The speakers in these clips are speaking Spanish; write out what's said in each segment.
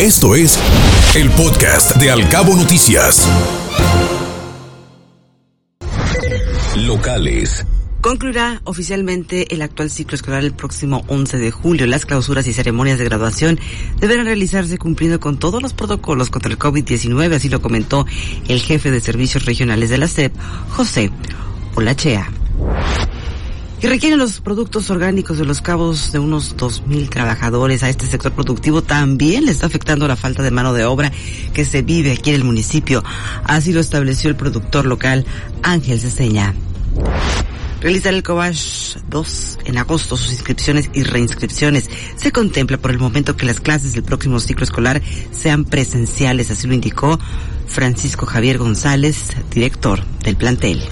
Esto es el podcast de Alcabo Noticias. Locales. Concluirá oficialmente el actual ciclo escolar el próximo 11 de julio. Las clausuras y ceremonias de graduación deberán realizarse cumpliendo con todos los protocolos contra el COVID-19, así lo comentó el jefe de servicios regionales de la SEP, José Olachea y requieren los productos orgánicos de los cabos de unos 2.000 trabajadores. A este sector productivo también le está afectando la falta de mano de obra que se vive aquí en el municipio. Así lo estableció el productor local Ángel Ceseña. Realizar el COVASH 2 en agosto sus inscripciones y reinscripciones. Se contempla por el momento que las clases del próximo ciclo escolar sean presenciales, así lo indicó Francisco Javier González, director del plantel.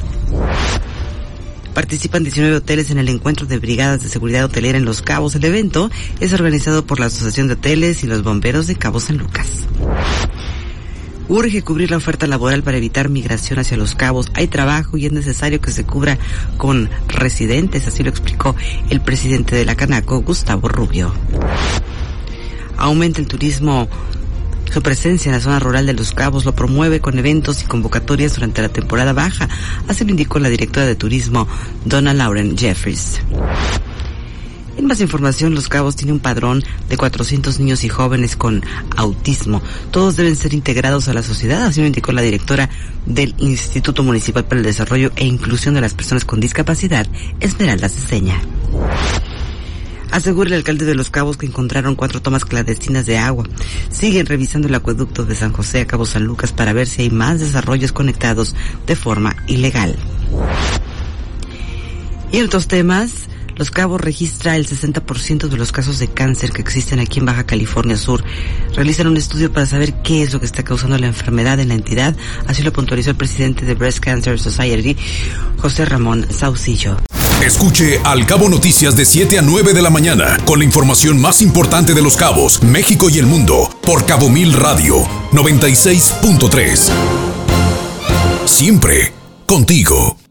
Participan 19 hoteles en el encuentro de brigadas de seguridad hotelera en Los Cabos. El evento es organizado por la Asociación de Hoteles y los Bomberos de Cabo San Lucas. Urge cubrir la oferta laboral para evitar migración hacia los cabos. Hay trabajo y es necesario que se cubra con residentes, así lo explicó el presidente de la Canaco, Gustavo Rubio. Aumenta el turismo su presencia en la zona rural de Los Cabos lo promueve con eventos y convocatorias durante la temporada baja, así lo indicó la directora de turismo, Donna Lauren Jeffries. En más información, Los Cabos tiene un padrón de 400 niños y jóvenes con autismo. Todos deben ser integrados a la sociedad, así lo indicó la directora del Instituto Municipal para el Desarrollo e Inclusión de las Personas con Discapacidad, Esmeralda Ceseña. Asegura el alcalde de Los Cabos que encontraron cuatro tomas clandestinas de agua. Siguen revisando el acueducto de San José a Cabo San Lucas para ver si hay más desarrollos conectados de forma ilegal. Y otros temas, Los Cabos registra el 60% de los casos de cáncer que existen aquí en Baja California Sur. Realizan un estudio para saber qué es lo que está causando la enfermedad en la entidad. Así lo puntualizó el presidente de Breast Cancer Society, José Ramón Saucillo. Escuche Al Cabo Noticias de 7 a 9 de la mañana con la información más importante de los cabos, México y el mundo por Cabo Mil Radio 96.3. Siempre contigo.